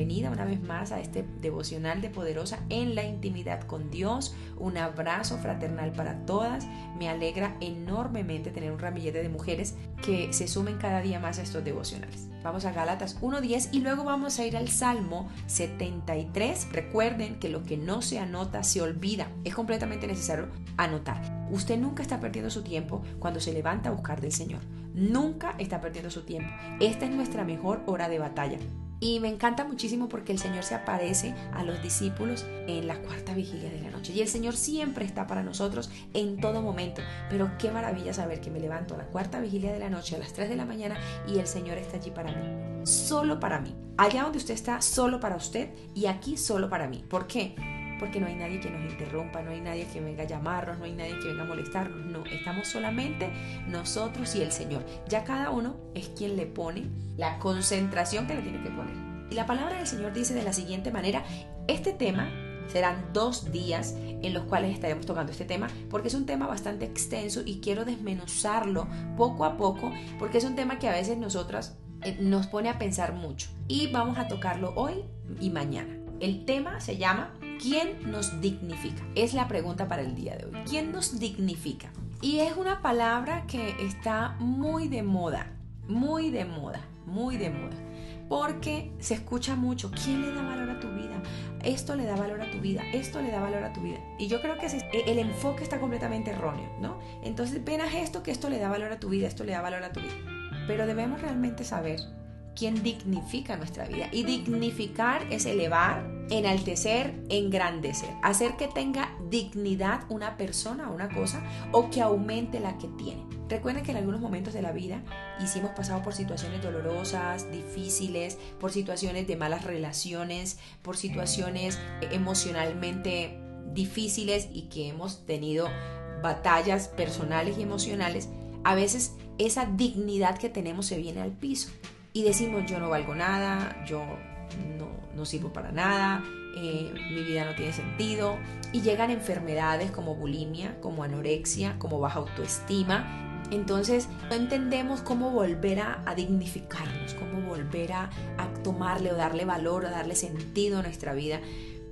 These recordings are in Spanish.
bienvenida una vez más a este devocional de Poderosa en la intimidad con Dios. Un abrazo fraternal para todas. Me alegra enormemente tener un ramillete de mujeres que se sumen cada día más a estos devocionales. Vamos a Gálatas 1.10 y luego vamos a ir al Salmo 73. Recuerden que lo que no se anota se olvida. Es completamente necesario anotar. Usted nunca está perdiendo su tiempo cuando se levanta a buscar del Señor. Nunca está perdiendo su tiempo. Esta es nuestra mejor hora de batalla. Y me encanta muchísimo porque el Señor se aparece a los discípulos en la cuarta vigilia de la noche. Y el Señor siempre está para nosotros en todo momento. Pero qué maravilla saber que me levanto a la cuarta vigilia de la noche a las 3 de la mañana y el Señor está allí para mí. Solo para mí. Allá donde usted está, solo para usted y aquí solo para mí. ¿Por qué? Porque no hay nadie que nos interrumpa, no hay nadie que venga a llamarnos, no hay nadie que venga a molestarnos, no, estamos solamente nosotros y el Señor. Ya cada uno es quien le pone la concentración que le tiene que poner. Y la palabra del Señor dice de la siguiente manera, este tema serán dos días en los cuales estaremos tocando este tema porque es un tema bastante extenso y quiero desmenuzarlo poco a poco porque es un tema que a veces nosotras eh, nos pone a pensar mucho y vamos a tocarlo hoy y mañana. El tema se llama ¿Quién nos dignifica? Es la pregunta para el día de hoy. ¿Quién nos dignifica? Y es una palabra que está muy de moda, muy de moda, muy de moda. Porque se escucha mucho, ¿quién le da valor a tu vida? Esto le da valor a tu vida, esto le da valor a tu vida. Y yo creo que el enfoque está completamente erróneo, ¿no? Entonces, apenas esto que esto le da valor a tu vida, esto le da valor a tu vida. Pero debemos realmente saber quien dignifica nuestra vida. Y dignificar es elevar, enaltecer, engrandecer, hacer que tenga dignidad una persona o una cosa o que aumente la que tiene. Recuerden que en algunos momentos de la vida hicimos pasado por situaciones dolorosas, difíciles, por situaciones de malas relaciones, por situaciones emocionalmente difíciles y que hemos tenido batallas personales y emocionales. A veces esa dignidad que tenemos se viene al piso y decimos yo no valgo nada, yo no, sirvo para nada, eh, mi vida no tiene sentido y llegan enfermedades como bulimia, como anorexia, como baja autoestima. Entonces no entendemos cómo volver a, dignificarnos, cómo volver a, a tomarle o darle valor o darle sentido a nuestra vida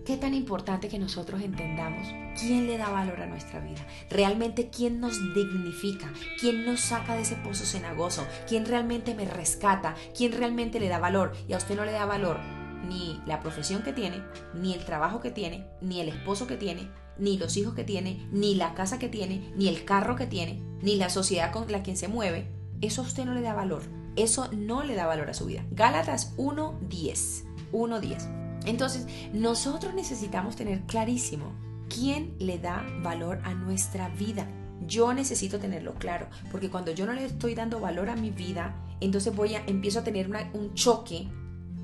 Qué tan importante que nosotros entendamos quién le da valor a nuestra vida, realmente quién nos dignifica, quién nos saca de ese pozo cenagoso, quién realmente me rescata, quién realmente le da valor y a usted no le da valor ni la profesión que tiene, ni el trabajo que tiene, ni el esposo que tiene, ni los hijos que tiene, ni la casa que tiene, ni el carro que tiene, ni la sociedad con la que se mueve, eso a usted no le da valor. Eso no le da valor a su vida. Gálatas 1.10. 1.10. Entonces, nosotros necesitamos tener clarísimo quién le da valor a nuestra vida. Yo necesito tenerlo claro, porque cuando yo no le estoy dando valor a mi vida, entonces voy a empiezo a tener un choque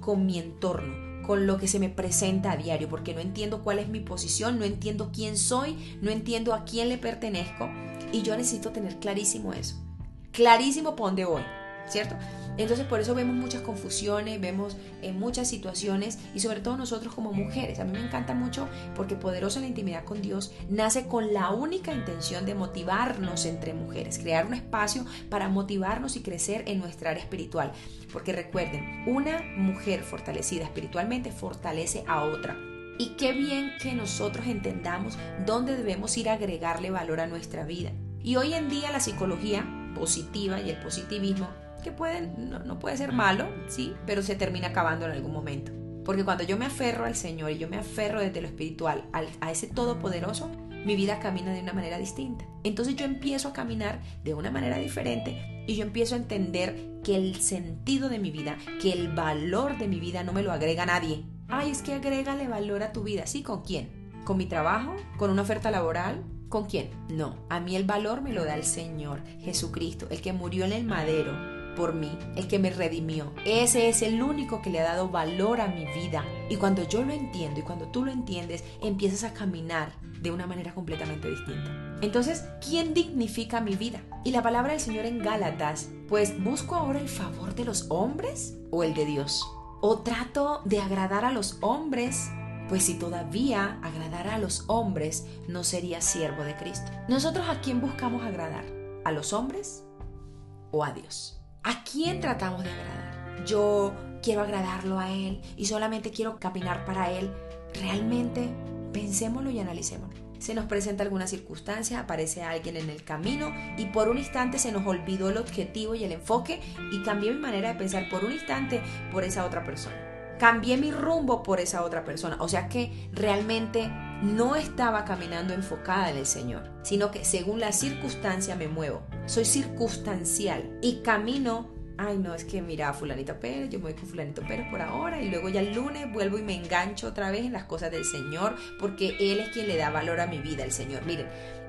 con mi entorno, con lo que se me presenta a diario, porque no entiendo cuál es mi posición, no entiendo quién soy, no entiendo a quién le pertenezco, y yo necesito tener clarísimo eso. Clarísimo por voy, ¿cierto? Entonces por eso vemos muchas confusiones, vemos en muchas situaciones y sobre todo nosotros como mujeres. A mí me encanta mucho porque Poderosa la Intimidad con Dios nace con la única intención de motivarnos entre mujeres, crear un espacio para motivarnos y crecer en nuestra área espiritual. Porque recuerden, una mujer fortalecida espiritualmente fortalece a otra. Y qué bien que nosotros entendamos dónde debemos ir a agregarle valor a nuestra vida. Y hoy en día la psicología positiva y el positivismo que pueden, no, puede ser malo, sí, pero se termina acabando en algún momento. Porque cuando yo me aferro al Señor y yo me aferro desde lo espiritual a ese Todopoderoso, mi vida camina de una manera distinta. Entonces yo empiezo a caminar de una manera diferente y yo empiezo a entender que el sentido de mi vida, que el valor de mi vida no me lo agrega nadie. Ay, es que agrégale valor a tu vida. ¿Sí? ¿Con quién? ¿Con mi trabajo? ¿Con una oferta laboral? ¿Con quién? No, a mí el valor me lo da el Señor, Jesucristo, el que murió en el madero por mí, el que me redimió. Ese es el único que le ha dado valor a mi vida. Y cuando yo lo entiendo y cuando tú lo entiendes, empiezas a caminar de una manera completamente distinta. Entonces, ¿quién dignifica mi vida? Y la palabra del Señor en Gálatas, pues busco ahora el favor de los hombres o el de Dios. O trato de agradar a los hombres pues si todavía agradara a los hombres, no sería siervo de Cristo. ¿Nosotros a quién buscamos agradar? ¿A los hombres o a Dios? ¿A quién tratamos de agradar? Yo quiero agradarlo a Él y solamente quiero caminar para Él. Realmente pensémoslo y analicémoslo. Se nos presenta alguna circunstancia, aparece alguien en el camino y por un instante se nos olvidó el objetivo y el enfoque y cambié mi manera de pensar por un instante por esa otra persona. Cambié mi rumbo por esa otra persona. O sea que realmente no estaba caminando enfocada en el Señor, sino que según la circunstancia me muevo. Soy circunstancial y camino ay no, es que mira, fulanito Pérez, yo me voy con fulanito Pérez por ahora y luego ya el lunes vuelvo y me engancho otra vez en las cosas del Señor porque Él es quien le da valor a mi vida, el Señor. Miren,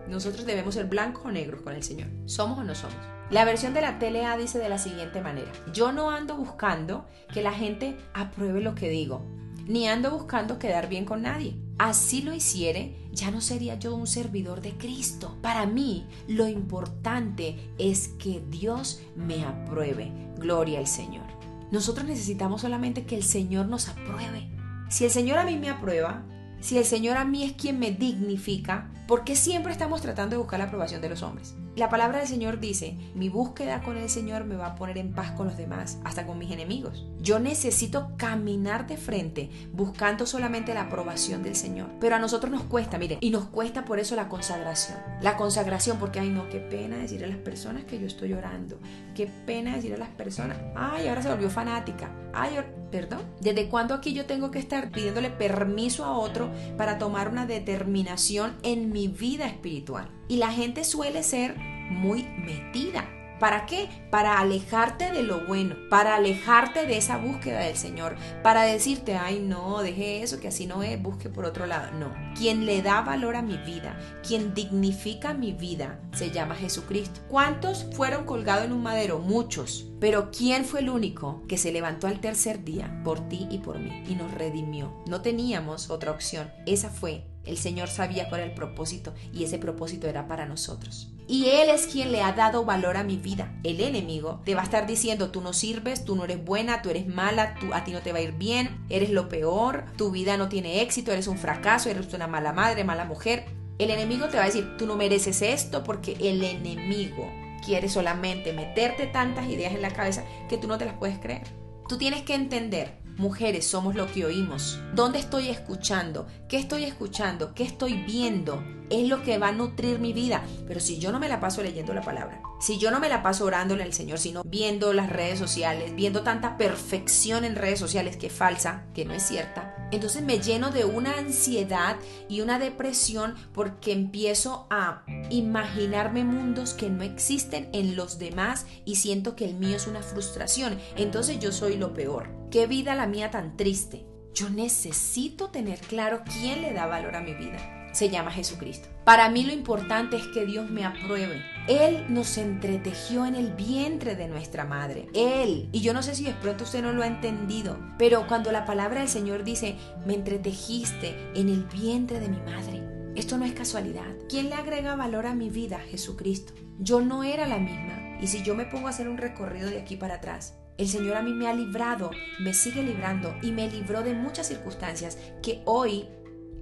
nosotros debemos ser blancos o negros con el Señor. ¿Somos o no somos? La versión de la TLA dice de la siguiente manera, yo no ando buscando que la gente apruebe lo que digo, ni ando buscando quedar bien con nadie. Así lo hiciere, ya no sería yo un servidor de Cristo. Para mí, lo importante es que Dios me apruebe. Gloria al Señor. Nosotros necesitamos solamente que el Señor nos apruebe. Si el Señor a mí me aprueba, si el Señor a mí es quien me dignifica, ¿por qué siempre estamos tratando de buscar la aprobación de los hombres? La palabra del Señor dice, mi búsqueda con el Señor me va a poner en paz con los demás, hasta con mis enemigos. Yo necesito caminar de frente buscando solamente la aprobación del Señor. Pero a nosotros nos cuesta, mire, y nos cuesta por eso la consagración. La consagración, porque, ay no, qué pena decir a las personas que yo estoy orando. Qué pena decir a las personas, ay, ahora se volvió fanática. Ay, perdón. ¿Desde cuándo aquí yo tengo que estar pidiéndole permiso a otro para tomar una determinación en mi vida espiritual? Y la gente suele ser muy metida. ¿Para qué? Para alejarte de lo bueno, para alejarte de esa búsqueda del Señor, para decirte, ay no, deje eso, que así no es, busque por otro lado. No, quien le da valor a mi vida, quien dignifica mi vida, se llama Jesucristo. ¿Cuántos fueron colgados en un madero? Muchos. Pero ¿quién fue el único que se levantó al tercer día por ti y por mí y nos redimió? No teníamos otra opción. Esa fue el Señor sabía cuál era el propósito y ese propósito era para nosotros. Y Él es quien le ha dado valor a mi vida. El enemigo te va a estar diciendo, tú no sirves, tú no eres buena, tú eres mala, tú, a ti no te va a ir bien, eres lo peor, tu vida no tiene éxito, eres un fracaso, eres una mala madre, mala mujer. El enemigo te va a decir, tú no mereces esto porque el enemigo quiere solamente meterte tantas ideas en la cabeza que tú no te las puedes creer. Tú tienes que entender Mujeres somos lo que oímos. ¿Dónde estoy escuchando? ¿Qué estoy escuchando? ¿Qué estoy viendo? Es lo que va a nutrir mi vida. Pero si yo no me la paso leyendo la palabra, si yo no me la paso orándole al Señor, sino viendo las redes sociales, viendo tanta perfección en redes sociales que es falsa, que no es cierta, entonces me lleno de una ansiedad y una depresión porque empiezo a imaginarme mundos que no existen en los demás y siento que el mío es una frustración. Entonces yo soy lo peor. Qué vida la mía tan triste. Yo necesito tener claro quién le da valor a mi vida. Se llama Jesucristo. Para mí lo importante es que Dios me apruebe. Él nos entretejió en el vientre de nuestra madre. Él. Y yo no sé si de pronto usted no lo ha entendido, pero cuando la palabra del Señor dice, me entretejiste en el vientre de mi madre, esto no es casualidad. ¿Quién le agrega valor a mi vida? Jesucristo. Yo no era la misma. Y si yo me pongo a hacer un recorrido de aquí para atrás, el Señor a mí me ha librado, me sigue librando y me libró de muchas circunstancias que hoy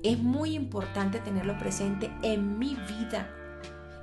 es muy importante tenerlo presente en mi vida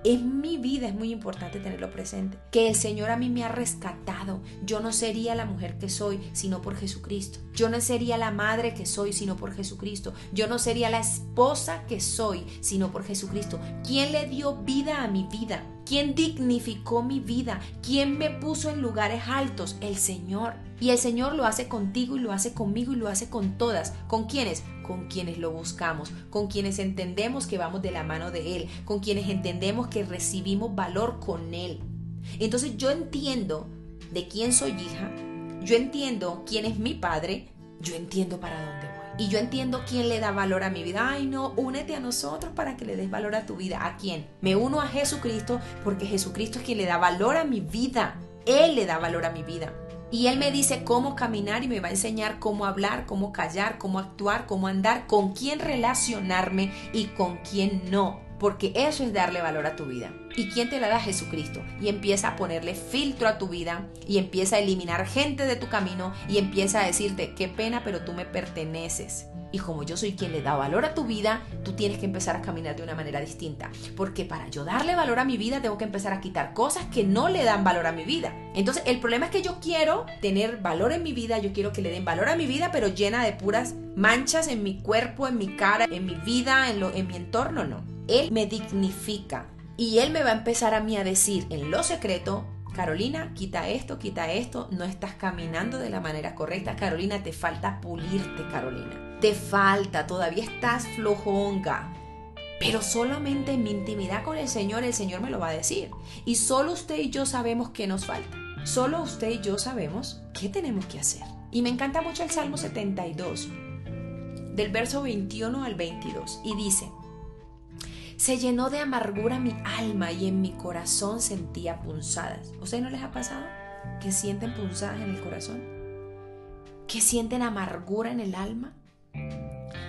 en mi vida es muy importante tenerlo presente. Que el Señor a mí me ha rescatado. Yo no sería la mujer que soy sino por Jesucristo. Yo no sería la madre que soy sino por Jesucristo. Yo no sería la esposa que soy sino por Jesucristo. ¿Quién le dio vida a mi vida? ¿Quién dignificó mi vida? ¿Quién me puso en lugares altos? El Señor. Y el Señor lo hace contigo y lo hace conmigo y lo hace con todas. ¿Con quiénes? Con quienes lo buscamos, con quienes entendemos que vamos de la mano de Él, con quienes entendemos que recibimos valor con Él. Entonces yo entiendo de quién soy hija, yo entiendo quién es mi padre, yo entiendo para dónde voy. Y yo entiendo quién le da valor a mi vida. Ay, no, únete a nosotros para que le des valor a tu vida. ¿A quién? Me uno a Jesucristo porque Jesucristo es quien le da valor a mi vida. Él le da valor a mi vida. Y Él me dice cómo caminar y me va a enseñar cómo hablar, cómo callar, cómo actuar, cómo andar, con quién relacionarme y con quién no. Porque eso es darle valor a tu vida. ¿Y quién te la da? Jesucristo. Y empieza a ponerle filtro a tu vida y empieza a eliminar gente de tu camino y empieza a decirte, qué pena, pero tú me perteneces. Y como yo soy quien le da valor a tu vida, tú tienes que empezar a caminar de una manera distinta. Porque para yo darle valor a mi vida, tengo que empezar a quitar cosas que no le dan valor a mi vida. Entonces, el problema es que yo quiero tener valor en mi vida, yo quiero que le den valor a mi vida, pero llena de puras manchas en mi cuerpo, en mi cara, en mi vida, en, lo, en mi entorno, no. Él me dignifica y él me va a empezar a mí a decir en lo secreto, Carolina, quita esto, quita esto, no estás caminando de la manera correcta. Carolina, te falta pulirte, Carolina. Te falta, todavía estás flojonga. Pero solamente en mi intimidad con el Señor, el Señor me lo va a decir. Y solo usted y yo sabemos qué nos falta. Solo usted y yo sabemos qué tenemos que hacer. Y me encanta mucho el Salmo 72, del verso 21 al 22. Y dice, se llenó de amargura mi alma y en mi corazón sentía punzadas. ¿Ustedes no les ha pasado que sienten punzadas en el corazón? ¿Que sienten amargura en el alma?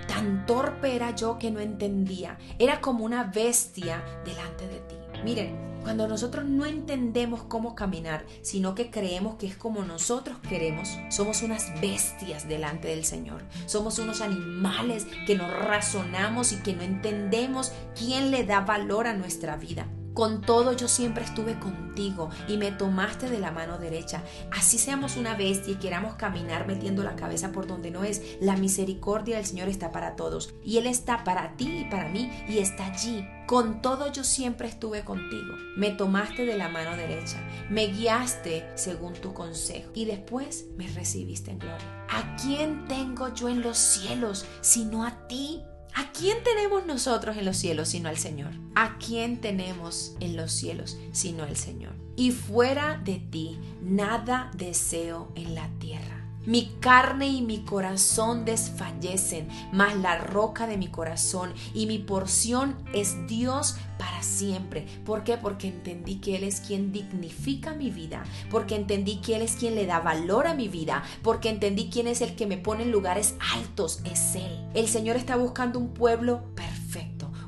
Tan torpe era yo que no entendía. Era como una bestia delante de ti. Miren, cuando nosotros no entendemos cómo caminar, sino que creemos que es como nosotros queremos, somos unas bestias delante del Señor. Somos unos animales que no razonamos y que no entendemos quién le da valor a nuestra vida. Con todo yo siempre estuve contigo y me tomaste de la mano derecha. Así seamos una bestia y queramos caminar metiendo la cabeza por donde no es. La misericordia del Señor está para todos y Él está para ti y para mí y está allí. Con todo yo siempre estuve contigo. Me tomaste de la mano derecha, me guiaste según tu consejo y después me recibiste en gloria. ¿A quién tengo yo en los cielos sino a ti? ¿A quién tenemos nosotros en los cielos sino al Señor? ¿A quién tenemos en los cielos sino al Señor? Y fuera de ti, nada deseo en la tierra. Mi carne y mi corazón desfallecen, mas la roca de mi corazón y mi porción es Dios para siempre. ¿Por qué? Porque entendí que Él es quien dignifica mi vida, porque entendí que Él es quien le da valor a mi vida, porque entendí quién es el que me pone en lugares altos, es Él. El Señor está buscando un pueblo perfecto,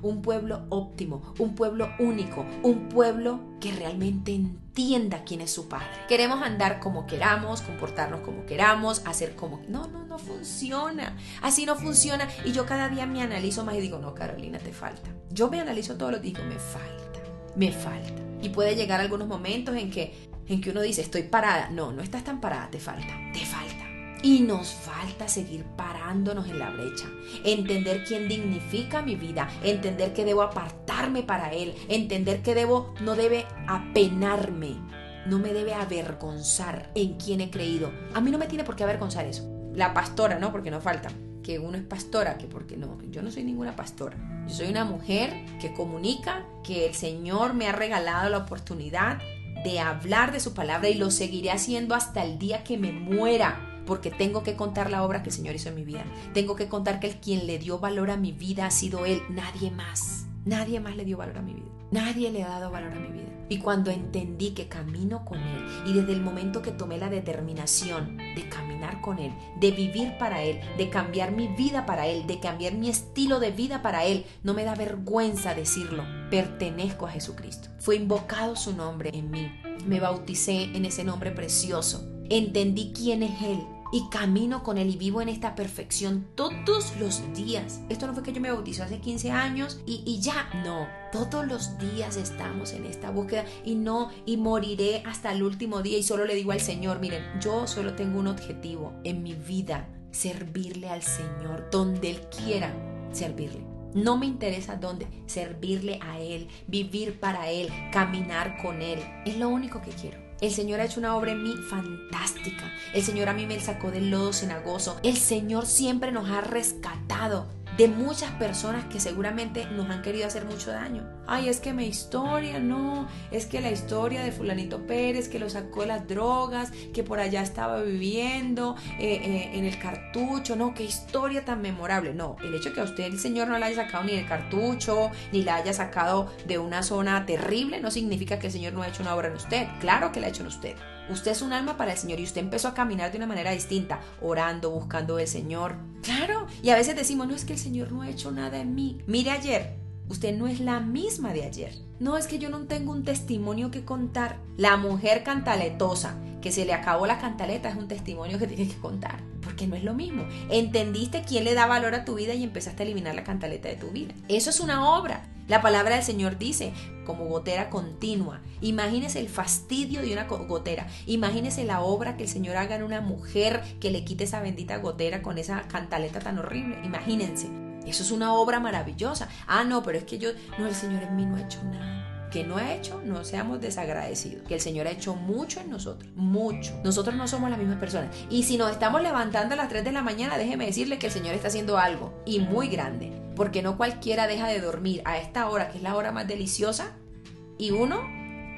un pueblo óptimo, un pueblo único, un pueblo que realmente entienda quién es su padre. Queremos andar como queramos, comportarnos como queramos, hacer como... No, no, no funciona. Así no funciona. Y yo cada día me analizo más y digo, no, Carolina, te falta. Yo me analizo todo lo que digo, me falta, me falta. Y puede llegar algunos momentos en que, en que uno dice, estoy parada. No, no estás tan parada, te falta, te falta. Y nos falta seguir parándonos en la brecha, entender quién dignifica mi vida, entender que debo apartarme para Él, entender que debo, no debe apenarme, no me debe avergonzar en quién he creído. A mí no me tiene por qué avergonzar eso. La pastora, ¿no? Porque no falta. Que uno es pastora, que porque no, yo no soy ninguna pastora. Yo soy una mujer que comunica que el Señor me ha regalado la oportunidad de hablar de su palabra y lo seguiré haciendo hasta el día que me muera porque tengo que contar la obra que el Señor hizo en mi vida. Tengo que contar que el quien le dio valor a mi vida ha sido Él, nadie más. Nadie más le dio valor a mi vida. Nadie le ha dado valor a mi vida. Y cuando entendí que camino con Él y desde el momento que tomé la determinación de caminar con Él, de vivir para Él, de cambiar mi vida para Él, de cambiar mi estilo de vida para Él, no me da vergüenza decirlo. Pertenezco a Jesucristo. Fue invocado su nombre en mí. Me bauticé en ese nombre precioso. Entendí quién es Él y camino con Él y vivo en esta perfección todos los días. Esto no fue que yo me bauticé hace 15 años y, y, ya, no. Todos los días estamos en esta búsqueda y no, y moriré hasta el último día y solo le digo al Señor, miren, yo solo tengo un objetivo en mi vida, servirle al Señor donde Él quiera servirle. No me interesa dónde, servirle a Él, vivir para Él, caminar con Él. Es lo único que quiero. El Señor ha hecho una obra en mí fantástica. El Señor a mí me sacó del lodo cenagoso. El Señor siempre nos ha rescatado de muchas personas que seguramente nos han querido hacer mucho daño. Ay, es que mi historia, no, es que la historia de fulanito Pérez que lo sacó de las drogas, que por allá estaba viviendo eh, eh, en el cartucho, no, qué historia tan memorable. No, el hecho de que a usted el Señor no la haya sacado ni del cartucho, ni la haya sacado de una zona terrible, no significa que el Señor no ha hecho una obra en usted. Claro que la ha hecho en usted. Usted es un alma para el Señor y usted empezó a caminar de una manera distinta, orando, buscando al Señor. Claro, y a veces decimos, no es que el Señor no ha hecho nada en mí. Mire ayer, usted no es la misma de ayer. No es que yo no tengo un testimonio que contar. La mujer cantaletosa que se le acabó la cantaleta es un testimonio que tiene que contar porque no es lo mismo. Entendiste quién le da valor a tu vida y empezaste a eliminar la cantaleta de tu vida. Eso es una obra. La palabra del Señor dice, como gotera continua. Imagínese el fastidio de una gotera. Imagínese la obra que el Señor haga en una mujer que le quite esa bendita gotera con esa cantaleta tan horrible. Imagínense. Eso es una obra maravillosa. Ah, no, pero es que yo, no, el Señor en mí no ha hecho nada que no ha hecho, no seamos desagradecidos. Que el Señor ha hecho mucho en nosotros, mucho. Nosotros no somos las mismas personas. Y si nos estamos levantando a las 3 de la mañana, déjeme decirle que el Señor está haciendo algo y muy grande. Porque no cualquiera deja de dormir a esta hora, que es la hora más deliciosa, y uno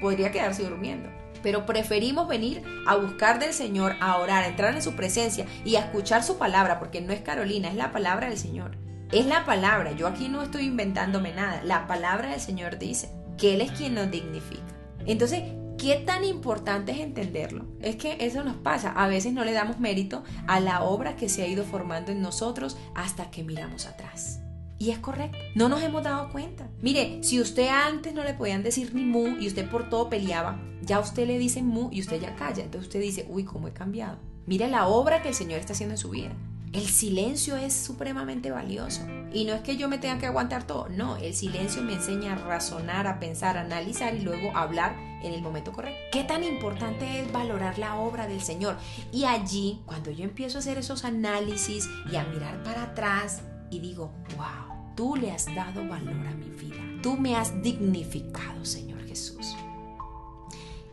podría quedarse durmiendo. Pero preferimos venir a buscar del Señor, a orar, a entrar en su presencia y a escuchar su palabra, porque no es Carolina, es la palabra del Señor. Es la palabra, yo aquí no estoy inventándome nada, la palabra del Señor dice que Él es quien nos dignifica. Entonces, ¿qué tan importante es entenderlo? Es que eso nos pasa. A veces no le damos mérito a la obra que se ha ido formando en nosotros hasta que miramos atrás. Y es correcto, no nos hemos dado cuenta. Mire, si usted antes no le podían decir ni mu y usted por todo peleaba, ya usted le dice mu y usted ya calla. Entonces usted dice, uy, ¿cómo he cambiado? Mire la obra que el Señor está haciendo en su vida. El silencio es supremamente valioso. Y no es que yo me tenga que aguantar todo, no, el silencio me enseña a razonar, a pensar, a analizar y luego hablar en el momento correcto. ¿Qué tan importante es valorar la obra del Señor? Y allí, cuando yo empiezo a hacer esos análisis y a mirar para atrás y digo, wow, tú le has dado valor a mi vida, tú me has dignificado, Señor Jesús.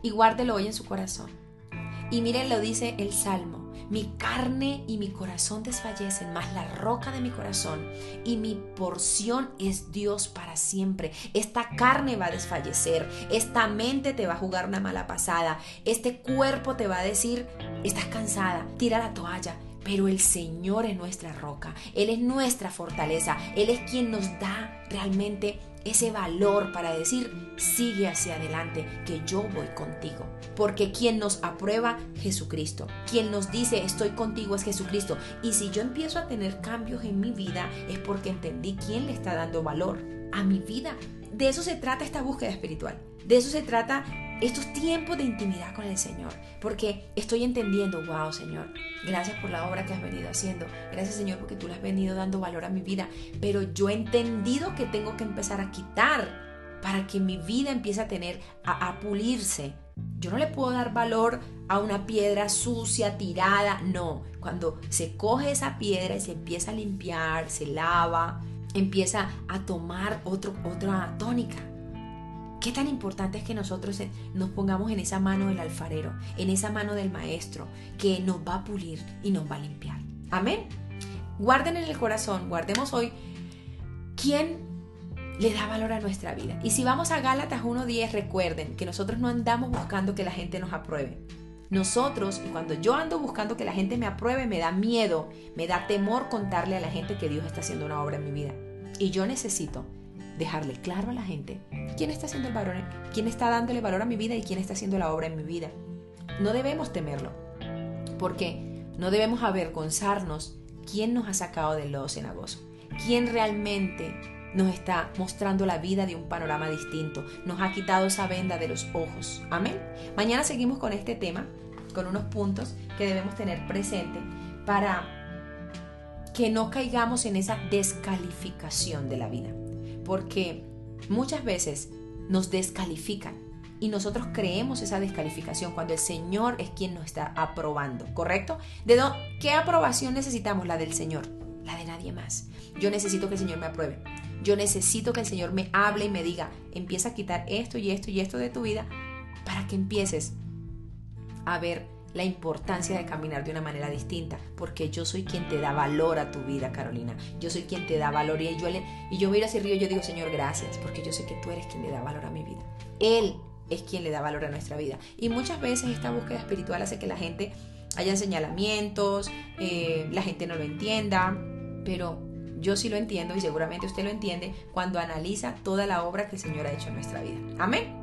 Y guárdelo hoy en su corazón. Y miren, lo dice el Salmo. Mi carne y mi corazón desfallecen, mas la roca de mi corazón y mi porción es Dios para siempre. Esta carne va a desfallecer, esta mente te va a jugar una mala pasada, este cuerpo te va a decir, estás cansada, tira la toalla. Pero el Señor es nuestra roca, Él es nuestra fortaleza, Él es quien nos da realmente ese valor para decir, sigue hacia adelante, que yo voy contigo. Porque quien nos aprueba, Jesucristo. Quien nos dice, estoy contigo, es Jesucristo. Y si yo empiezo a tener cambios en mi vida, es porque entendí quién le está dando valor a mi vida. De eso se trata esta búsqueda espiritual. De eso se trata estos tiempos de intimidad con el Señor, porque estoy entendiendo, wow Señor, gracias por la obra que has venido haciendo, gracias Señor porque tú le has venido dando valor a mi vida, pero yo he entendido que tengo que empezar a quitar para que mi vida empiece a tener, a, a pulirse. Yo no le puedo dar valor a una piedra sucia, tirada, no. Cuando se coge esa piedra y se empieza a limpiar, se lava, empieza a tomar otro, otra tónica Qué tan importante es que nosotros nos pongamos en esa mano del alfarero, en esa mano del maestro, que nos va a pulir y nos va a limpiar. Amén. Guarden en el corazón, guardemos hoy quién le da valor a nuestra vida. Y si vamos a Gálatas 1.10, recuerden que nosotros no andamos buscando que la gente nos apruebe. Nosotros, cuando yo ando buscando que la gente me apruebe, me da miedo, me da temor contarle a la gente que Dios está haciendo una obra en mi vida. Y yo necesito dejarle claro a la gente quién está haciendo el valor, quién está dándole valor a mi vida y quién está haciendo la obra en mi vida. No debemos temerlo, porque no debemos avergonzarnos quién nos ha sacado del lodo cenagoso, quién realmente nos está mostrando la vida de un panorama distinto, nos ha quitado esa venda de los ojos. Amén. Mañana seguimos con este tema, con unos puntos que debemos tener presente para que no caigamos en esa descalificación de la vida porque muchas veces nos descalifican y nosotros creemos esa descalificación cuando el Señor es quien nos está aprobando, ¿correcto? ¿De qué aprobación necesitamos? La del Señor, la de nadie más. Yo necesito que el Señor me apruebe. Yo necesito que el Señor me hable y me diga, empieza a quitar esto y esto y esto de tu vida para que empieces a ver la importancia de caminar de una manera distinta, porque yo soy quien te da valor a tu vida, Carolina. Yo soy quien te da valor y yo, y yo miro hacia arriba y yo digo, Señor, gracias, porque yo sé que tú eres quien le da valor a mi vida. Él es quien le da valor a nuestra vida. Y muchas veces esta búsqueda espiritual hace que la gente haya señalamientos, eh, la gente no lo entienda, pero yo sí lo entiendo y seguramente usted lo entiende cuando analiza toda la obra que el Señor ha hecho en nuestra vida. Amén.